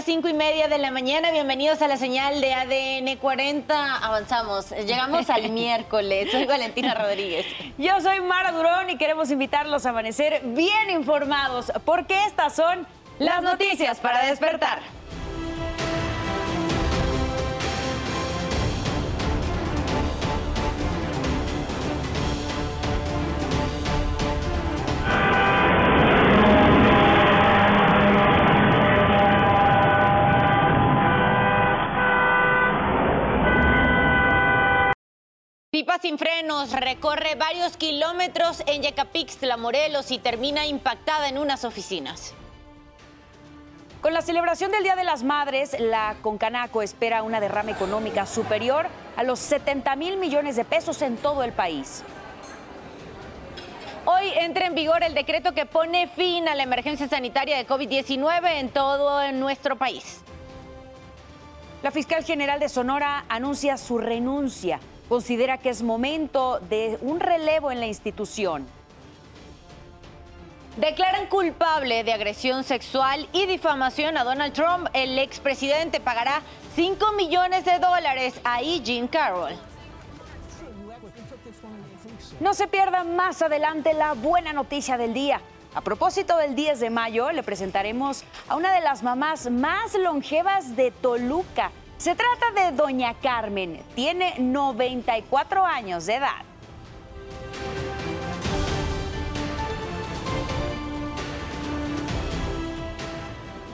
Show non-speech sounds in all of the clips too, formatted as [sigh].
las cinco y media de la mañana. Bienvenidos a la señal de ADN 40. Avanzamos. Llegamos al [laughs] miércoles. Soy Valentina Rodríguez. Yo soy Mara Durón y queremos invitarlos a amanecer bien informados porque estas son las noticias para despertar. Sin frenos recorre varios kilómetros en Yecapixtla, Morelos y termina impactada en unas oficinas. Con la celebración del Día de las Madres, la Concanaco espera una derrama económica superior a los 70 mil millones de pesos en todo el país. Hoy entra en vigor el decreto que pone fin a la emergencia sanitaria de COVID-19 en todo nuestro país. La fiscal general de Sonora anuncia su renuncia. Considera que es momento de un relevo en la institución. Declaran culpable de agresión sexual y difamación a Donald Trump. El expresidente pagará 5 millones de dólares a E. Jean Carroll. No se pierda más adelante la buena noticia del día. A propósito del 10 de mayo, le presentaremos a una de las mamás más longevas de Toluca. Se trata de Doña Carmen. Tiene 94 años de edad.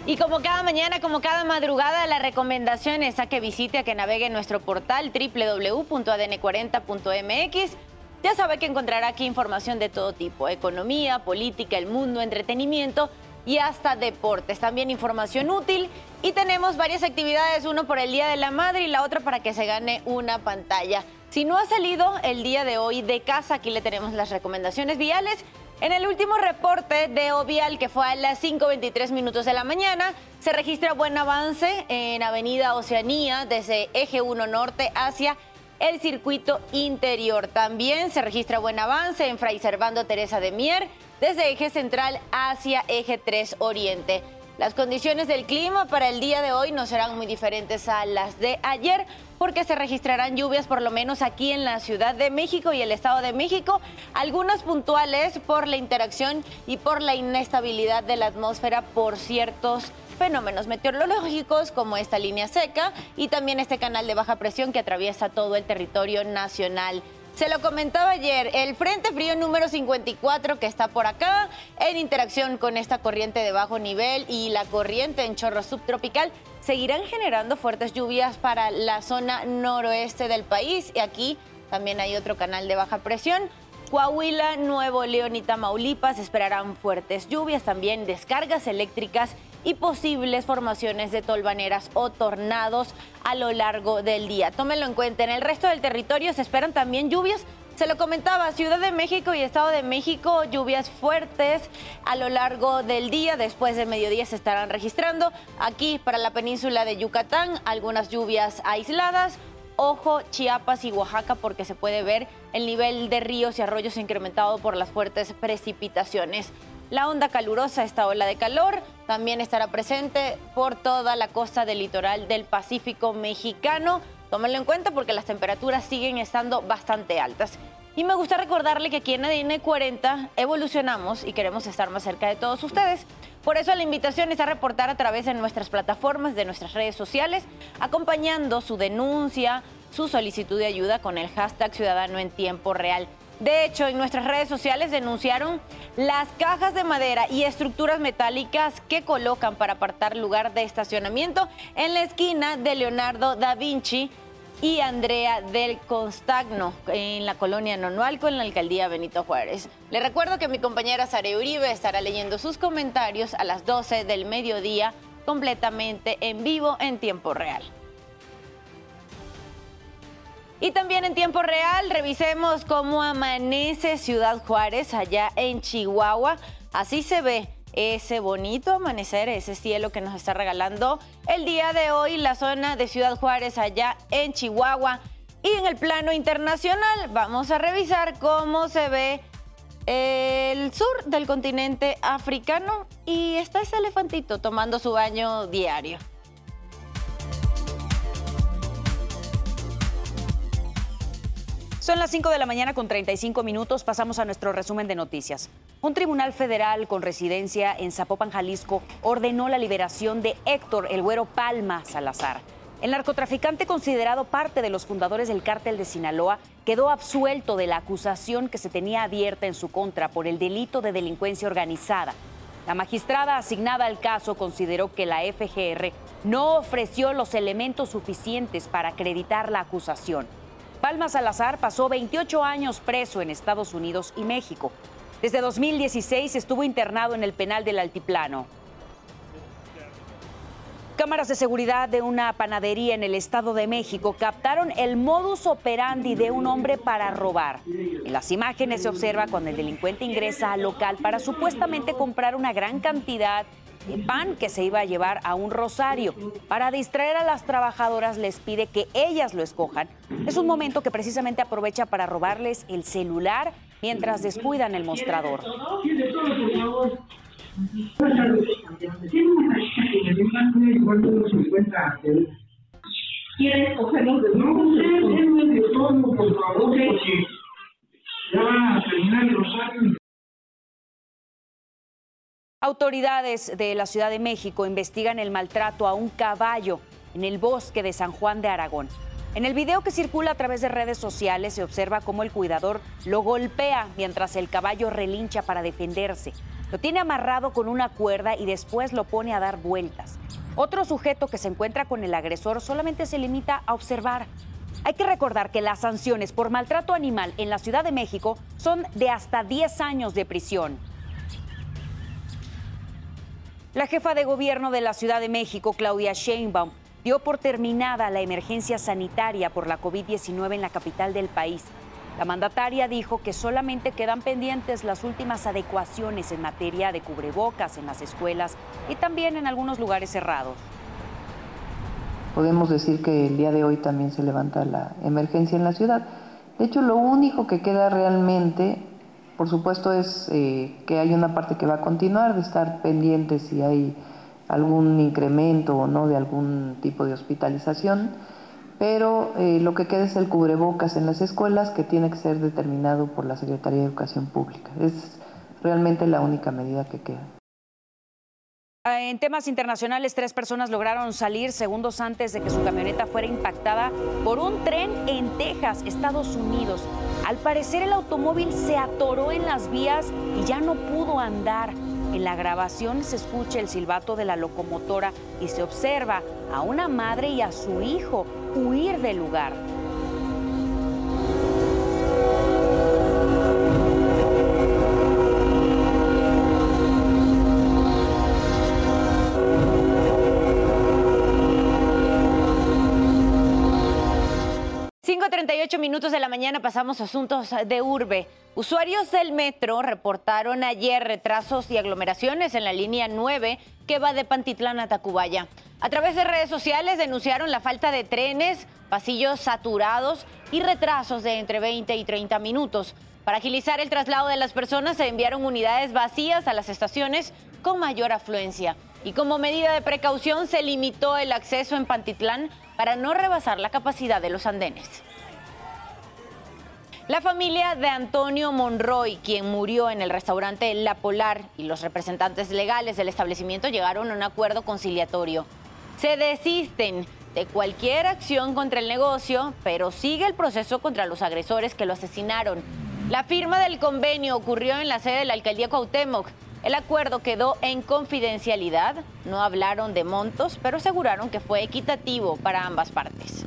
Y como cada mañana, como cada madrugada, la recomendación es a que visite, a que navegue en nuestro portal www.adn40.mx. Ya sabe que encontrará aquí información de todo tipo, economía, política, el mundo, entretenimiento y hasta deportes. También información útil y tenemos varias actividades, uno por el Día de la Madre y la otra para que se gane una pantalla. Si no ha salido el día de hoy de casa, aquí le tenemos las recomendaciones viales en el último reporte de Ovial, que fue a las 5.23 minutos de la mañana, se registra buen avance en Avenida Oceanía desde Eje 1 Norte hacia el circuito interior. También se registra buen avance en Fray Servando Teresa de Mier desde Eje Central hacia Eje 3 Oriente. Las condiciones del clima para el día de hoy no serán muy diferentes a las de ayer porque se registrarán lluvias por lo menos aquí en la Ciudad de México y el Estado de México, algunas puntuales por la interacción y por la inestabilidad de la atmósfera por ciertos fenómenos meteorológicos como esta línea seca y también este canal de baja presión que atraviesa todo el territorio nacional. Se lo comentaba ayer, el Frente Frío número 54 que está por acá, en interacción con esta corriente de bajo nivel y la corriente en chorro subtropical, seguirán generando fuertes lluvias para la zona noroeste del país. Y aquí también hay otro canal de baja presión. Coahuila, Nuevo León y Tamaulipas esperarán fuertes lluvias, también descargas eléctricas y posibles formaciones de tolvaneras o tornados a lo largo del día. Tómenlo en cuenta. En el resto del territorio se esperan también lluvias. Se lo comentaba, Ciudad de México y Estado de México, lluvias fuertes a lo largo del día. Después de mediodía se estarán registrando. Aquí para la península de Yucatán, algunas lluvias aisladas. Ojo, Chiapas y Oaxaca porque se puede ver el nivel de ríos y arroyos incrementado por las fuertes precipitaciones. La onda calurosa, esta ola de calor, también estará presente por toda la costa del litoral del Pacífico mexicano. Tómenlo en cuenta porque las temperaturas siguen estando bastante altas. Y me gusta recordarle que aquí en ADN 40 evolucionamos y queremos estar más cerca de todos ustedes. Por eso la invitación es a reportar a través de nuestras plataformas, de nuestras redes sociales, acompañando su denuncia, su solicitud de ayuda con el hashtag Ciudadano en Tiempo Real. De hecho, en nuestras redes sociales denunciaron las cajas de madera y estructuras metálicas que colocan para apartar lugar de estacionamiento en la esquina de Leonardo da Vinci y Andrea del Constagno en la colonia Nonualco en la alcaldía Benito Juárez. Le recuerdo que mi compañera Sara Uribe estará leyendo sus comentarios a las 12 del mediodía completamente en vivo en tiempo real. Y también en tiempo real revisemos cómo amanece Ciudad Juárez allá en Chihuahua. Así se ve ese bonito amanecer, ese cielo que nos está regalando el día de hoy la zona de Ciudad Juárez allá en Chihuahua. Y en el plano internacional vamos a revisar cómo se ve el sur del continente africano y está ese elefantito tomando su baño diario. Son las 5 de la mañana con 35 minutos. Pasamos a nuestro resumen de noticias. Un tribunal federal con residencia en Zapopan, Jalisco, ordenó la liberación de Héctor El Güero Palma Salazar. El narcotraficante considerado parte de los fundadores del cártel de Sinaloa quedó absuelto de la acusación que se tenía abierta en su contra por el delito de delincuencia organizada. La magistrada asignada al caso consideró que la FGR no ofreció los elementos suficientes para acreditar la acusación. Palma Salazar pasó 28 años preso en Estados Unidos y México. Desde 2016 estuvo internado en el penal del Altiplano. Cámaras de seguridad de una panadería en el Estado de México captaron el modus operandi de un hombre para robar. En las imágenes se observa cuando el delincuente ingresa al local para supuestamente comprar una gran cantidad de pan que se iba a llevar a un rosario. Para distraer a las trabajadoras les pide que ellas lo escojan. Es un momento que precisamente aprovecha para robarles el celular mientras descuidan el mostrador. Autoridades de la Ciudad de México investigan el maltrato a un caballo en el bosque de San Juan de Aragón. En el video que circula a través de redes sociales se observa cómo el cuidador lo golpea mientras el caballo relincha para defenderse. Lo tiene amarrado con una cuerda y después lo pone a dar vueltas. Otro sujeto que se encuentra con el agresor solamente se limita a observar. Hay que recordar que las sanciones por maltrato animal en la Ciudad de México son de hasta 10 años de prisión. La jefa de gobierno de la Ciudad de México, Claudia Sheinbaum, dio por terminada la emergencia sanitaria por la COVID-19 en la capital del país. La mandataria dijo que solamente quedan pendientes las últimas adecuaciones en materia de cubrebocas en las escuelas y también en algunos lugares cerrados. Podemos decir que el día de hoy también se levanta la emergencia en la ciudad. De hecho, lo único que queda realmente por supuesto es eh, que hay una parte que va a continuar de estar pendiente si hay algún incremento o no de algún tipo de hospitalización, pero eh, lo que queda es el cubrebocas en las escuelas que tiene que ser determinado por la Secretaría de Educación Pública. Es realmente la única medida que queda. En temas internacionales, tres personas lograron salir segundos antes de que su camioneta fuera impactada por un tren en Texas, Estados Unidos. Al parecer el automóvil se atoró en las vías y ya no pudo andar. En la grabación se escucha el silbato de la locomotora y se observa a una madre y a su hijo huir del lugar. 38 minutos de la mañana pasamos a asuntos de urbe. Usuarios del metro reportaron ayer retrasos y aglomeraciones en la línea 9 que va de Pantitlán a Tacubaya. A través de redes sociales denunciaron la falta de trenes, pasillos saturados y retrasos de entre 20 y 30 minutos. Para agilizar el traslado de las personas se enviaron unidades vacías a las estaciones con mayor afluencia. Y como medida de precaución se limitó el acceso en Pantitlán para no rebasar la capacidad de los andenes. La familia de Antonio Monroy, quien murió en el restaurante La Polar, y los representantes legales del establecimiento llegaron a un acuerdo conciliatorio. Se desisten de cualquier acción contra el negocio, pero sigue el proceso contra los agresores que lo asesinaron. La firma del convenio ocurrió en la sede de la alcaldía Cuauhtémoc. El acuerdo quedó en confidencialidad, no hablaron de montos, pero aseguraron que fue equitativo para ambas partes.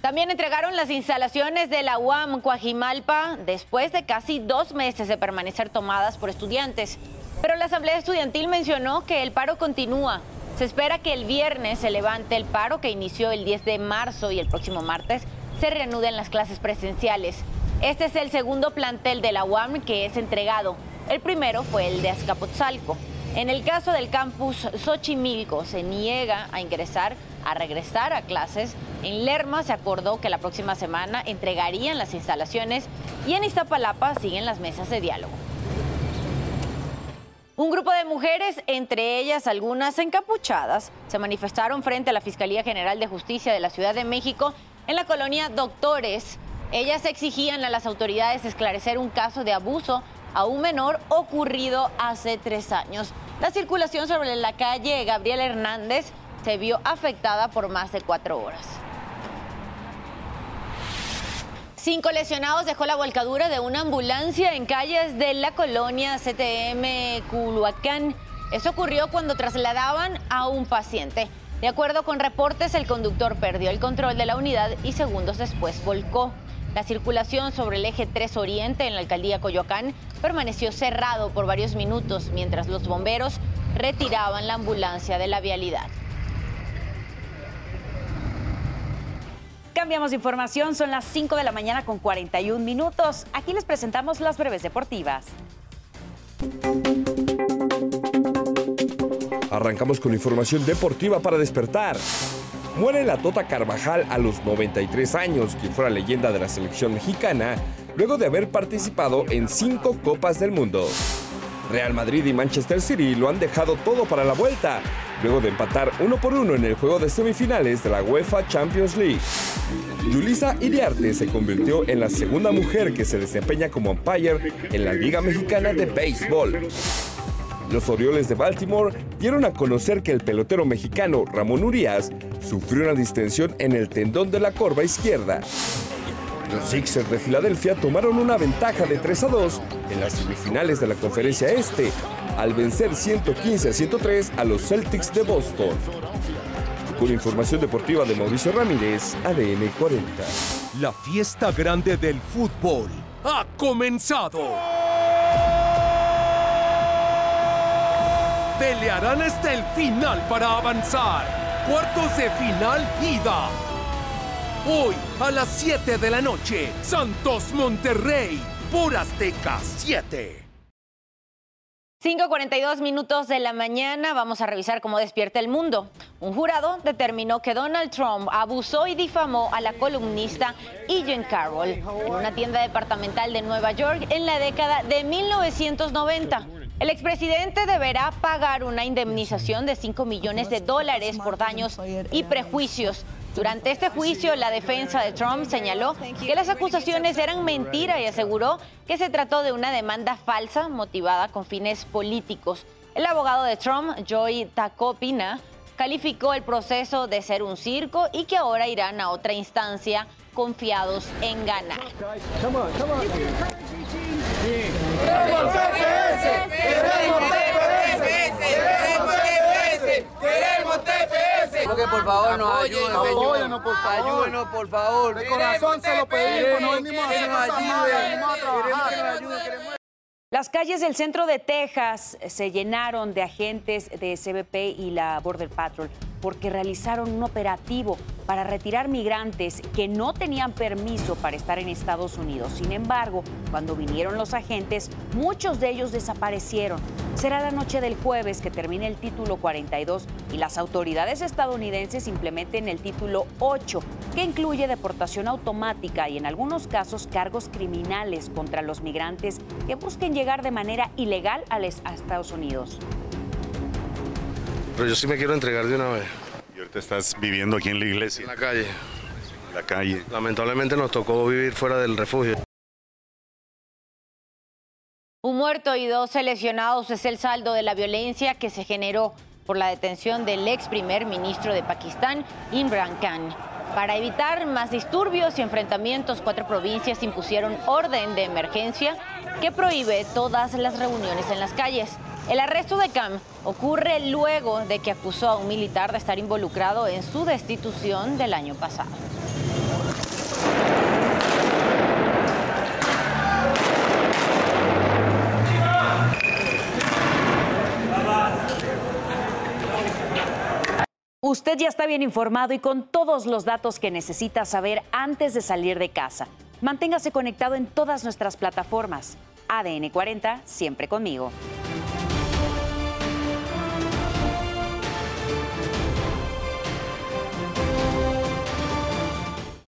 También entregaron las instalaciones de la UAM Coajimalpa después de casi dos meses de permanecer tomadas por estudiantes. Pero la Asamblea Estudiantil mencionó que el paro continúa. Se espera que el viernes se levante el paro que inició el 10 de marzo y el próximo martes se reanuden las clases presenciales. Este es el segundo plantel de la UAM que es entregado. El primero fue el de Azcapotzalco. En el caso del campus Xochimilco, se niega a ingresar, a regresar a clases. En Lerma se acordó que la próxima semana entregarían las instalaciones y en Iztapalapa siguen las mesas de diálogo. Un grupo de mujeres, entre ellas algunas encapuchadas, se manifestaron frente a la Fiscalía General de Justicia de la Ciudad de México en la colonia Doctores. Ellas exigían a las autoridades esclarecer un caso de abuso a un menor ocurrido hace tres años. La circulación sobre la calle Gabriel Hernández se vio afectada por más de cuatro horas. Cinco lesionados dejó la volcadura de una ambulancia en calles de la colonia CTM Culuacán. Eso ocurrió cuando trasladaban a un paciente. De acuerdo con reportes, el conductor perdió el control de la unidad y segundos después volcó. La circulación sobre el eje 3 Oriente en la alcaldía Coyoacán permaneció cerrado por varios minutos mientras los bomberos retiraban la ambulancia de la vialidad. Cambiamos de información, son las 5 de la mañana con 41 minutos. Aquí les presentamos las breves deportivas. Arrancamos con información deportiva para despertar. Muere la Tota Carvajal a los 93 años, quien fuera leyenda de la selección mexicana, luego de haber participado en cinco Copas del Mundo. Real Madrid y Manchester City lo han dejado todo para la vuelta, luego de empatar uno por uno en el juego de semifinales de la UEFA Champions League. Yulisa Iriarte se convirtió en la segunda mujer que se desempeña como umpire en la Liga Mexicana de Béisbol. Los Orioles de Baltimore dieron a conocer que el pelotero mexicano Ramón Urias sufrió una distensión en el tendón de la corva izquierda. Los Sixers de Filadelfia tomaron una ventaja de 3 a 2 en las semifinales de la Conferencia Este, al vencer 115 a 103 a los Celtics de Boston. Con información deportiva de Mauricio Ramírez, ADN 40. La fiesta grande del fútbol ha comenzado. Pelearán hasta el final para avanzar. Cuartos de final ida. Hoy a las 7 de la noche, Santos Monterrey, por Azteca 7. 5.42 minutos de la mañana, vamos a revisar cómo despierta el mundo. Un jurado determinó que Donald Trump abusó y difamó a la columnista Ian Carroll en una tienda departamental de Nueva York en la década de 1990. El expresidente deberá pagar una indemnización de 5 millones de dólares por daños y prejuicios. Durante este juicio, la defensa de Trump señaló que las acusaciones eran mentira y aseguró que se trató de una demanda falsa motivada con fines políticos. El abogado de Trump, Joy Tacopina, calificó el proceso de ser un circo y que ahora irán a otra instancia confiados en ganar. ¡Queremos TPS! que por favor nos ayuden, Apóyanos, por favor. Ayúdenos, por favor. De corazón se lo pedimos, no venimos a hacer cosas malas, venimos a trabajar. Queremos que nos ayuden, las calles del centro de Texas se llenaron de agentes de CBP y la Border Patrol porque realizaron un operativo para retirar migrantes que no tenían permiso para estar en Estados Unidos. Sin embargo, cuando vinieron los agentes, muchos de ellos desaparecieron. Será la noche del jueves que termine el título 42 y las autoridades estadounidenses implementen el título 8, que incluye deportación automática y en algunos casos cargos criminales contra los migrantes que busquen llegar de manera ilegal a Estados Unidos. Pero yo sí me quiero entregar de una vez. ¿Y ahorita estás viviendo aquí en la iglesia? En la calle. En la calle. Lamentablemente nos tocó vivir fuera del refugio. Un muerto y 12 lesionados es el saldo de la violencia que se generó por la detención del ex primer ministro de Pakistán, Imran Khan. Para evitar más disturbios y enfrentamientos, cuatro provincias impusieron orden de emergencia que prohíbe todas las reuniones en las calles. El arresto de Khan ocurre luego de que acusó a un militar de estar involucrado en su destitución del año pasado. Usted ya está bien informado y con todos los datos que necesita saber antes de salir de casa. Manténgase conectado en todas nuestras plataformas. ADN 40, siempre conmigo.